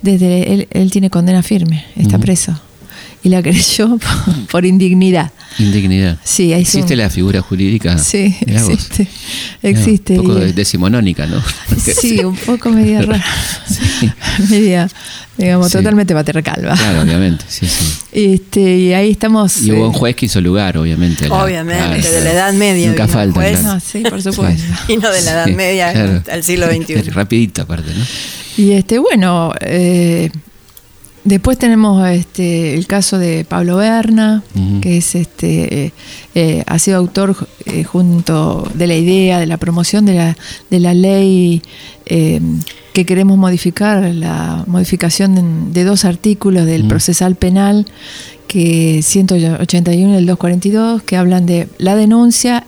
Desde él, él tiene condena firme, está Ujú. preso. Y la querelló por, por indignidad. Indignidad. Sí, ¿Existe la figura jurídica? Sí, existe. Mirá, existe. Un poco y- decimonónica, ¿no? Sí, un poco media rara. media, digamos, Sí. totalmente patriarcal. ¿va? Claro, obviamente, sí, sí. Este, y ahí estamos. Y hubo un eh, juez que hizo lugar, obviamente. la- Obviamente, claro, de la Edad Media. Nunca un falta. juez. claro. No, sí, por supuesto. Y no de la Edad Sí, Media claro. al siglo XXI. Rapidito, aparte, ¿no? Y este, bueno, eh, después tenemos este el caso de Pablo Berna, que es este eh, eh, ha sido autor eh, junto de la idea de la promoción de la, de la ley eh, que queremos modificar, la modificación de, de dos artículos del procesal penal, que 181 y el 242, que hablan de la denuncia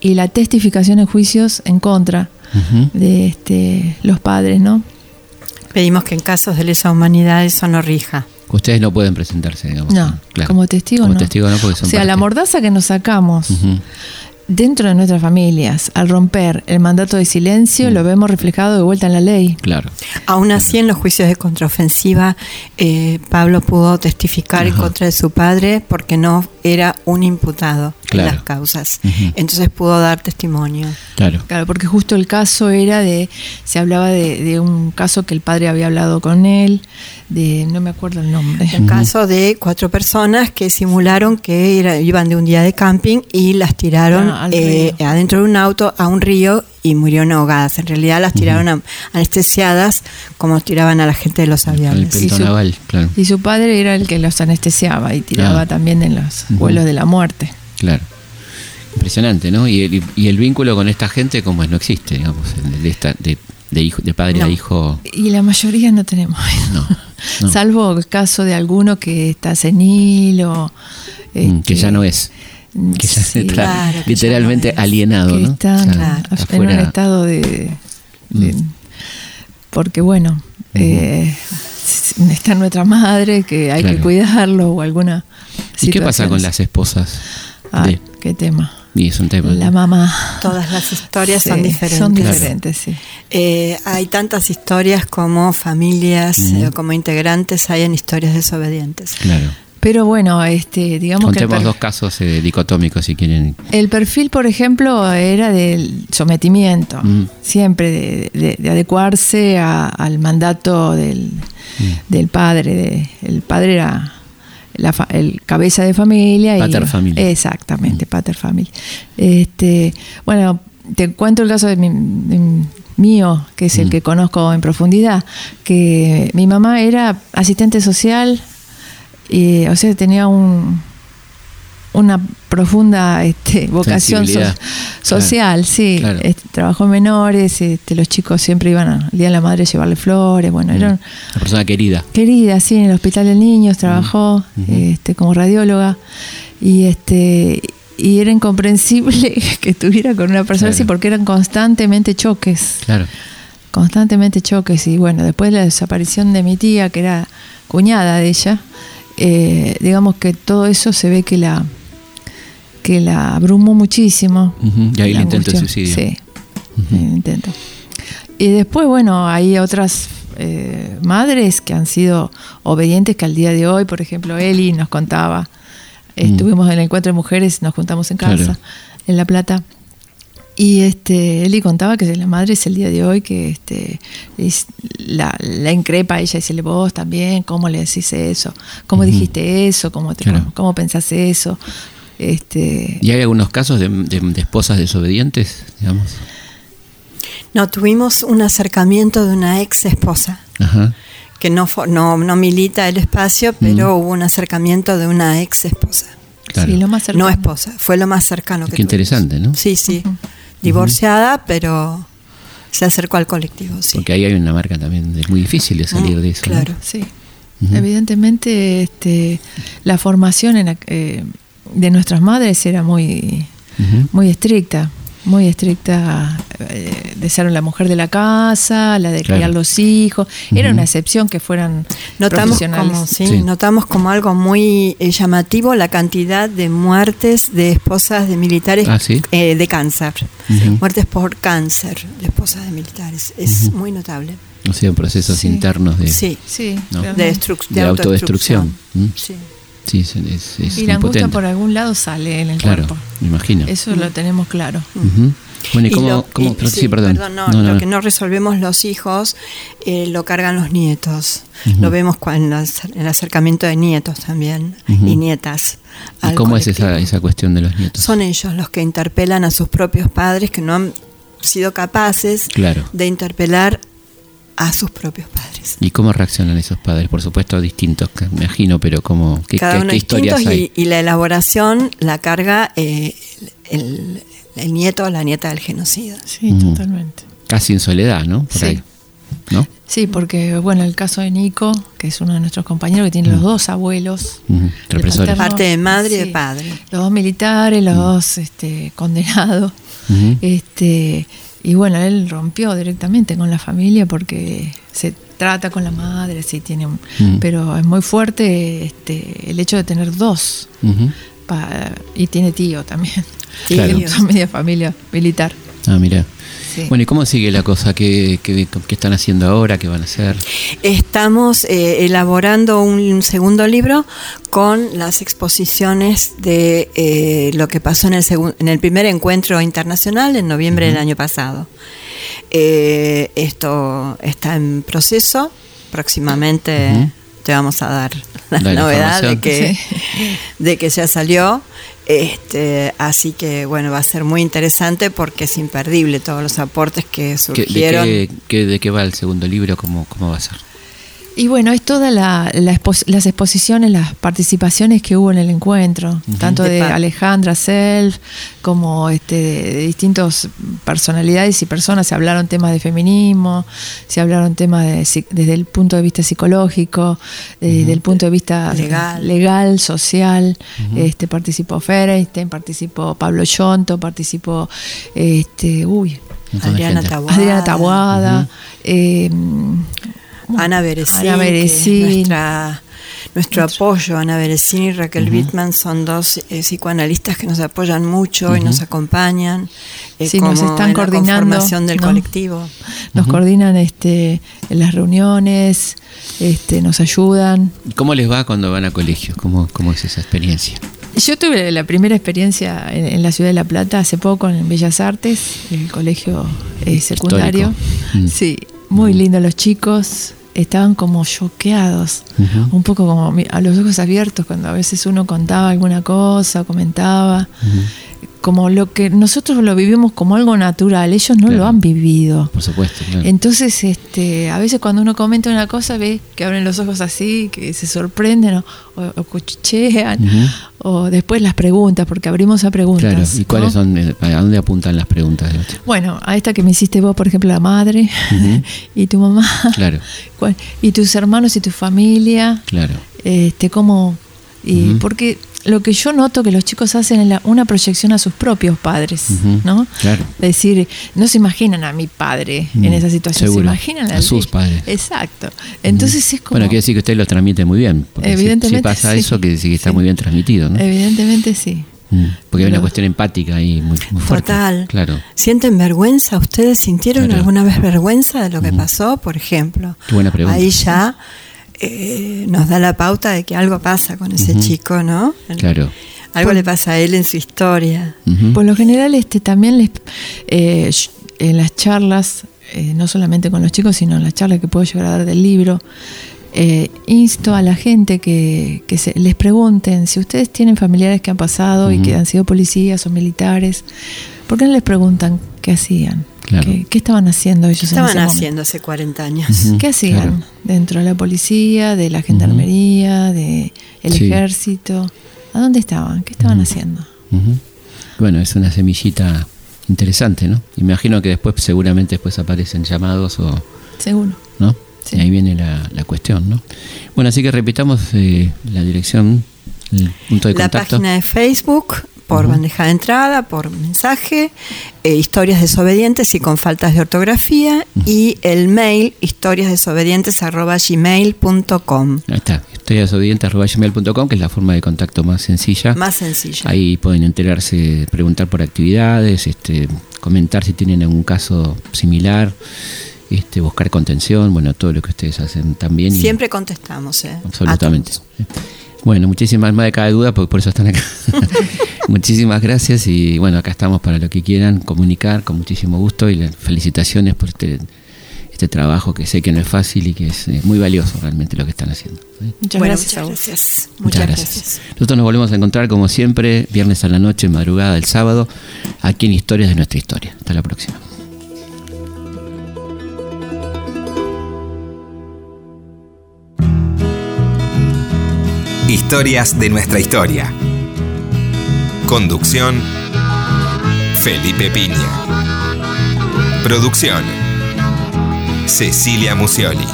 y la testificación en juicios en contra de este, los padres, ¿no? Pedimos que en casos de lesa humanidad eso no rija. Ustedes no pueden presentarse, digamos. No, claro. como testigo Como no. testigo no, porque son o sea, la mordaza que nos sacamos Ujú. Dentro de nuestras familias al romper el mandato de silencio Mm. lo vemos reflejado de vuelta en la ley. Claro. Aún así, en los juicios de contraofensiva, eh, Pablo pudo testificar en Ajá. contra de su padre porque no era un imputado Claro. en las causas. Entonces pudo dar testimonio. Claro. Claro, porque justo el caso era de, se hablaba de, de un caso que el padre había hablado con él, de, no me acuerdo el nombre. Un caso de cuatro personas que simularon que era- iban de un día de camping y las tiraron Ah, eh, adentro de un auto a un río y murieron ahogadas. En realidad las tiraron anestesiadas como tiraban a la gente de los El aviones. Sí, pelotón su- naval, claro. Y su padre era el que los anestesiaba y tiraba Ah. también en los vuelos de la muerte. Claro. Impresionante, ¿no? Y el, y el vínculo con esta gente, como es, no existe, digamos, de, esta, de, de hijo, de padre No. a hijo. Y la mayoría no tenemos. No. no. Salvo el caso de alguno que está senil o... Mm, que este, ya no es. Que ya sí, está claro, que ya literalmente alienado, que ¿no? Claro. en un estado de... de- Mm. Porque bueno, eh, está nuestra madre, que hay que cuidarlo o alguna ¿Y qué pasa con las esposas? Ay, de- qué tema. Y es un tema. la mamá. Todas las historias son Sí, diferentes. Son diferentes, sí. Eh, hay tantas historias como familias, eh, como integrantes, hay en historias desobedientes. Claro. Pero bueno, este, digamos que Contemos per- dos casos eh, dicotómicos si quieren. el perfil, por ejemplo, era del sometimiento, Mm. siempre de, de- de adecuarse a- al mandato del, Mm. del padre. de- el padre era la fa- el cabeza de familia. Pater y, familia. Mm. Exactamente, pater familia. Este, bueno, te cuento el caso de mi, de mío, que es el Mm. que conozco en profundidad, que mi mamá era asistente social, y, o sea, tenía un, una profunda este, vocación so- social, sí. Claro. Este, trabajó en menores, este, los chicos siempre iban al Día de la Madre a llevarle flores, bueno, era Una persona querida. querida, sí, en el Hospital de Niños trabajó Ujú. este, como radióloga y este y era incomprensible que estuviera con una persona Claro. así porque eran constantemente choques, Claro. constantemente choques y bueno, después de la desaparición de mi tía, que era cuñada de ella, eh, digamos que todo eso se ve que la que la abrumó muchísimo. Ujú, y ahí el intento de suicidio. Sí, el intento. Y después, bueno, hay otras eh, madres que han sido obedientes que al día de hoy, por ejemplo, Eli nos contaba, estuvimos en el encuentro de mujeres, nos juntamos en casa, Mm. Claro. en La Plata. Y este, Eli contaba que la madre es el día de hoy que este, es- la, la increpa a ella y dice, vos también, ¿cómo le decís eso? ¿Cómo Ujú. dijiste eso? ¿Cómo, te, Claro. ¿Cómo pensás eso? Este, ¿Y hay algunos casos de, de- de esposas desobedientes, digamos? No, tuvimos un acercamiento de una ex esposa, Ajá. que no, no, no milita el espacio, pero hubo un acercamiento de una ex esposa. Claro. sí, lo más cercano. No esposa, fue lo más cercano que Qué interesante, tuvimos. ¿no? Sí, sí. Divorciada, pero se acercó al colectivo, sí. Porque ahí hay una marca también de- muy difícil de salir Mm, de eso. ¿no? claro. Sí. Evidentemente, este, la formación en la- eh, de nuestras madres era muy, muy estricta, muy estricta eh, de ser la mujer de la casa, la de Claro. criar los hijos. Era una excepción que fueran Notamos profesionales. como, sí, Sí. notamos como algo muy eh, llamativo la cantidad de muertes de esposas de militares Ah, ¿sí? eh, de cáncer. Muertes por cáncer de esposas de militares. Es muy notable. O sea, procesos Sí. internos de, Sí, Sí, No. de, destruc- de autodestrucción. ¿Mm? Sí. Sí, es, es, es y la angustia por algún lado sale en el Claro, cuerpo. me imagino. Eso lo tenemos claro. Bueno, ¿y Y cómo? lo- cómo- y- sí, perdón. no, No, no, lo no. que no resolvemos los hijos eh, lo cargan los nietos. Lo vemos cuando en el acercamiento de nietos también y nietas. ¿Y cómo es esa, esa cuestión de los nietos? Son ellos los que interpelan a sus propios padres que no han sido capaces Claro. de interpelar a sus propios padres. ¿Y cómo reaccionan esos padres? Por supuesto, distintos, me imagino, pero ¿cómo, ¿qué, Cada qué- uno qué distintos historias hay? y, y la elaboración la carga eh, el, el nieto o la nieta del genocida. Sí, totalmente. Casi en soledad, ¿no? Por Sí. ahí. ¿No? Sí, porque bueno, el caso de Nico, que es uno de nuestros compañeros que tiene los dos abuelos, Represores. paterno, Parte de madre y de padre. Los dos militares, los dos este, condenados. Este, y bueno, él rompió directamente con la familia porque se trata con la madre, sí tiene un- Mm. pero es muy fuerte este, el hecho de tener dos pa- y tiene tío también. Claro. Media familia militar. Ah, mira. Sí. Bueno, ¿y cómo sigue la cosa? ¿Qué, qué, qué están haciendo ahora? ¿Qué van a hacer? Estamos eh, elaborando un segundo libro con las exposiciones de eh, lo que pasó en el, en el primer encuentro internacional en noviembre del año pasado. Eh, esto está en proceso. Próximamente te vamos a dar la novedad de que, Sí. de que ya salió. Este, así que bueno, va a ser muy interesante porque es imperdible todos los aportes que ¿Qué- de, surgieron. qué, qué- de qué va el segundo libro? ¿Cómo, cómo va a ser? Y bueno, es todas la, la expos- las exposiciones, las participaciones que hubo en el encuentro, tanto De Alejandra Self como este, de distintas personalidades y personas. Se hablaron temas de feminismo, se hablaron temas de desde el punto de vista psicológico, eh, desde el punto de vista Legal. legal, social. este, participó Ferenstein, participó Pablo Yonto, participó este, uy, Adriana gente. Taboada. Adriana Tabuada. eh, Ana Beresín, Ana que es Beresín. nuestra, nuestro apoyo. Ana Beresini y Raquel Wittmann son dos eh, psicoanalistas que nos apoyan mucho y nos acompañan. Eh, sí, nos están coordinando. La del colectivo. Nos coordinan este, en las reuniones, este, nos ayudan. ¿Cómo les va cuando van a colegios? ¿Cómo, cómo es esa experiencia? Yo tuve la primera experiencia en, la ciudad de La Plata hace poco en Bellas Artes, el colegio eh, secundario. Mm. Sí, muy lindo los chicos, estaban como choqueados, un poco como a los ojos abiertos cuando a veces uno contaba alguna cosa, comentaba como lo que nosotros lo vivimos como algo natural, ellos no lo han vivido. Por supuesto. Entonces, este, a veces cuando uno comenta una cosa, ve que abren los ojos así, que se sorprenden o, o, cuchichean, o después las preguntas, porque abrimos a preguntas. Claro, ¿y cuáles son, eh, a dónde apuntan las preguntas? Bueno, a esta que me hiciste vos, por ejemplo, la madre y tu mamá. Claro. Y tus hermanos y tu familia. Claro. Este, cómo. Y porque lo que yo noto que los chicos hacen es una proyección a sus propios padres, ¿no? Claro. Decir, no se imaginan a mi padre en esa situación, se imaginan a, sus padres. Exacto. Entonces es como. Bueno, quiere decir que usted lo transmite muy bien. Evidentemente. Si, pasa eso, quiere decir que está muy bien transmitido, ¿no? Evidentemente sí. Mm. Porque hay una cuestión empática ahí muy, fuerte. Total. Claro. ¿Sienten vergüenza? ¿Ustedes sintieron alguna vez vergüenza de lo que pasó, por ejemplo? Qué buena pregunta. Ahí ya eh, nos da la pauta de que algo pasa con ese chico, ¿no? Claro. Algo le pasa a él en su historia. Por lo general, este también les, eh, en las charlas, eh, no solamente con los chicos, sino en las charlas que puedo llegar a dar del libro, insto a la gente que, se, les pregunten si ustedes tienen familiares que han pasado y que han sido policías o militares, ¿por qué no les preguntan qué hacían? ¿Qué, estaban haciendo ellos? ¿Qué estaban haciendo hace 40 años? ¿Qué hacían dentro de la policía, de la gendarmería, del ejército? ¿A dónde estaban? ¿Qué estaban haciendo? Bueno, es una semillita interesante, ¿no? Imagino que después seguramente después aparecen llamados o... Seguro. ¿No? Y ahí viene la, cuestión, ¿no? Bueno, así que repitamos eh, la dirección, el punto de contacto. La página de Facebook, por bandeja de entrada, por mensaje, eh, historias desobedientes y con faltas de ortografía, y el mail historiasdesobedientes.gmail.com. Ahí está, historiasdesobedientes.gmail.com, que es la forma de contacto más sencilla. Más sencilla. Ahí pueden enterarse, preguntar por actividades, este, comentar si tienen algún caso similar. Este, buscar contención, bueno, todo lo que ustedes hacen también. Siempre contestamos, ¿eh? Absolutamente. Bueno, muchísimas más de cada duda, porque por eso están acá. muchísimas gracias y bueno, acá estamos para lo que quieran comunicar con muchísimo gusto y felicitaciones por este, este trabajo que sé que no es fácil y que es muy valioso realmente lo que están haciendo. Muchas, gracias, muchas, gracias. Nosotros nos volvemos a encontrar como siempre, viernes a la noche, madrugada del sábado, aquí en Historias de nuestra historia. Hasta la próxima. Historias de nuestra historia. Conducción. Felipe Piña. Producción. Cecilia Musioli.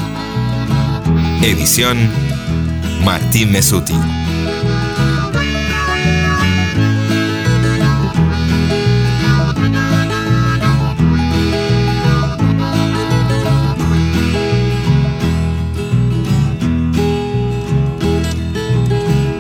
Edición. Martín Mesuti.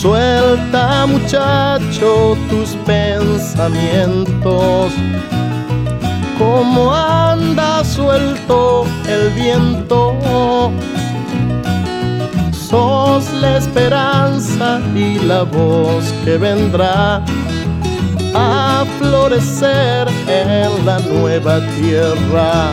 Suelta muchacho tus pensamientos, como anda suelto el viento. Sos la esperanza y la voz que vendrá a florecer en la nueva tierra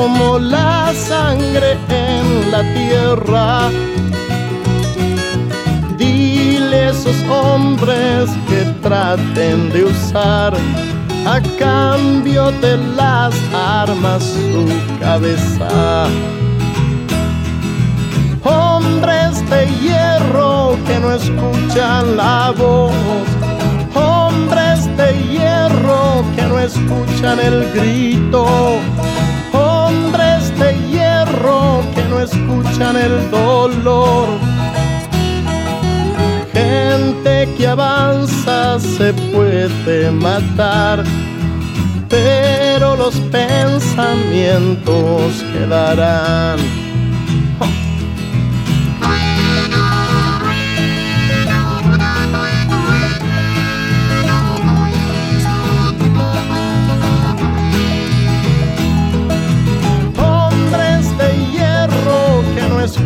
Como la sangre en la tierra. Dile a esos hombres que traten de usar a cambio de las armas su cabeza. Hombres de hierro que no escuchan la voz, hombres de hierro que no escuchan el grito, escuchan el dolor. Gente que avanza se puede matar, pero los pensamientos quedarán.